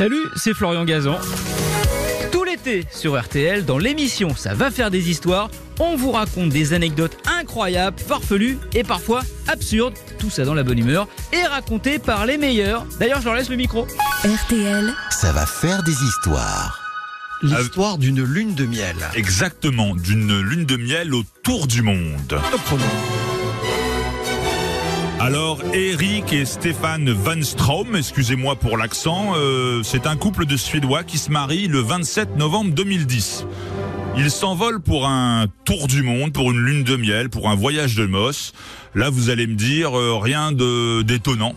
Salut, c'est Florian Gazan. Tout l'été sur RTL, dans l'émission Ça va faire des histoires, on vous raconte des anecdotes incroyables, farfelues et parfois absurdes, tout ça dans la bonne humeur, et racontées par les meilleurs. D'ailleurs, je leur laisse le micro. RTL, Ça va faire des histoires. L'histoire d'une lune de miel. Exactement, d'une lune de miel autour du monde. Alors, Eric et Stéphane Van Straum, excusez-moi pour l'accent, euh, c'est un couple de Suédois qui se marie le 27 novembre 2010. Ils s'envolent pour un tour du monde, pour une lune de miel, pour un voyage de noces. Là, vous allez me dire, euh, rien de d'étonnant.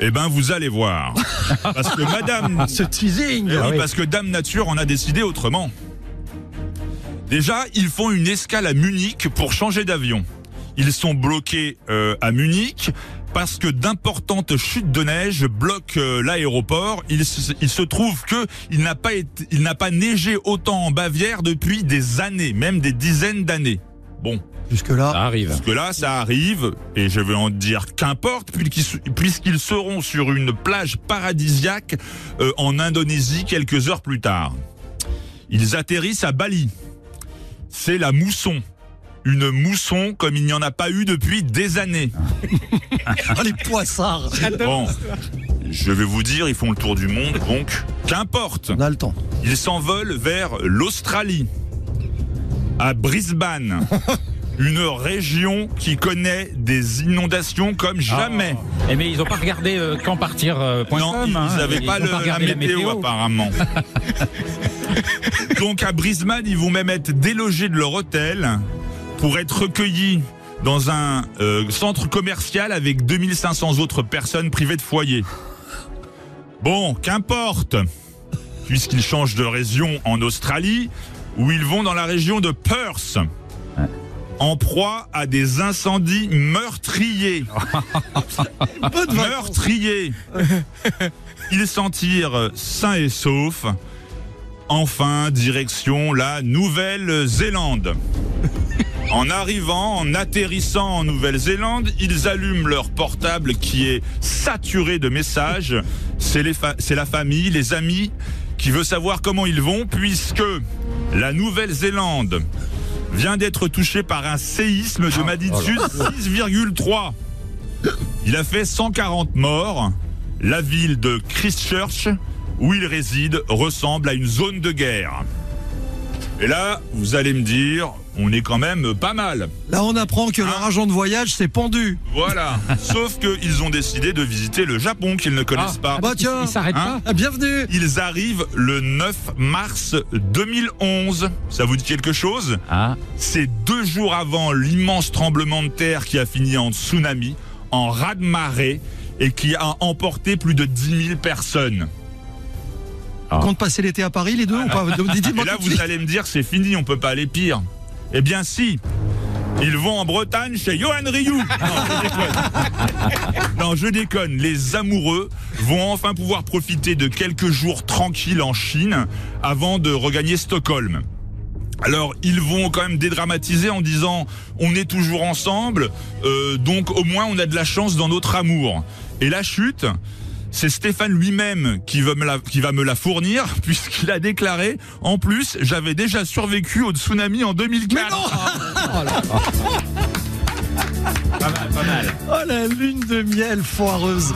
Eh ben, vous allez voir. Parce que Madame Ce teasing eh oui, parce que Dame Nature en a décidé autrement. Déjà, ils font une escale à Munich pour changer d'avion. Ils sont bloqués euh, à Munich parce que d'importantes chutes de neige bloquent euh, l'aéroport. Il, se- il se trouve que il n'a pas été, il n'a pas neigé autant en Bavière depuis des années, même des dizaines d'années. Bon, Jusque-là, arrive. parce que là, ça arrive, et je vais en dire qu'importe, puisqu'ils puisqu'ils seront sur une plage paradisiaque euh, en Indonésie quelques heures plus tard. Ils atterrissent à Bali. C'est la mousson. Une mousson comme il n'y en a pas eu depuis des années. Ah, les poissards Bon, je vais vous dire, ils font le tour du monde, donc qu'importe. On a le temps. Ils s'envolent vers l'Australie, à Brisbane, une région qui connaît des inondations comme jamais. Eh mais ils ont pas regardé euh, quand partir. euh, point non, com, ils hein. n'avaient Ils pas le- la météo, apparemment. Donc à Brisbane, ils vont même être délogés de leur hôtel pour être recueillis dans un euh, centre commercial avec 2500 autres personnes privées de foyer. Bon, qu'importe, puisqu'ils changent de région en Australie, où ils vont dans la région de Perth, en proie à des incendies meurtriers. meurtriers. Ils s'en tirent sains et saufs. Enfin, direction la Nouvelle-Zélande. En arrivant, en atterrissant en Nouvelle-Zélande, ils allument leur portable qui est saturé de messages. C'est fa- la famille, les amis qui veut savoir comment ils vont puisque la Nouvelle-Zélande vient d'être touchée par un séisme de magnitude 6,3. Il a fait 140 morts. La ville de Christchurch, où il réside, ressemble à une zone de guerre. Et là, vous allez me dire, on est quand même pas mal. Là, on apprend que leur agent de voyage s'est pendu. Voilà. Sauf qu'ils ont décidé de visiter le Japon qu'ils ne connaissent pas. Bah tiens, Ils s'arrêtent Hein pas. ah, bienvenue Ils arrivent le 9 mars 2011. Ça vous dit quelque chose Ah. C'est deux jours avant l'immense tremblement de terre qui a fini en tsunami, en raz-de-marée, et qui a emporté plus de 10 000 personnes. Compte passer l'été à Paris, les deux ou pas Dites-moi Et là, vous allez me dire, c'est fini, on peut pas aller pire. Eh bien, si. Ils vont en Bretagne chez Johan Rioux. Non, je déconne. Non, je déconne. Les amoureux vont enfin pouvoir profiter de quelques jours tranquilles en Chine avant de regagner Stockholm. Alors, ils vont quand même dédramatiser en disant on est toujours ensemble, euh, donc au moins on a de la chance dans notre amour. Et la chute, c'est Stéphane lui-même qui, va me la- qui va me la fournir, puisqu'il a déclaré En plus, j'avais déjà survécu au tsunami en 2004. Oh la lune de miel foireuse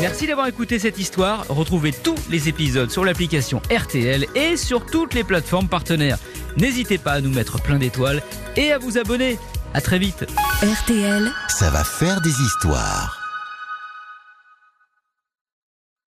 Merci d'avoir écouté cette histoire. Retrouvez tous les épisodes sur l'application RTL et sur toutes les plateformes partenaires. N'hésitez pas à nous mettre plein d'étoiles et à vous abonner. À très vite. RTL. Ça va faire des histoires.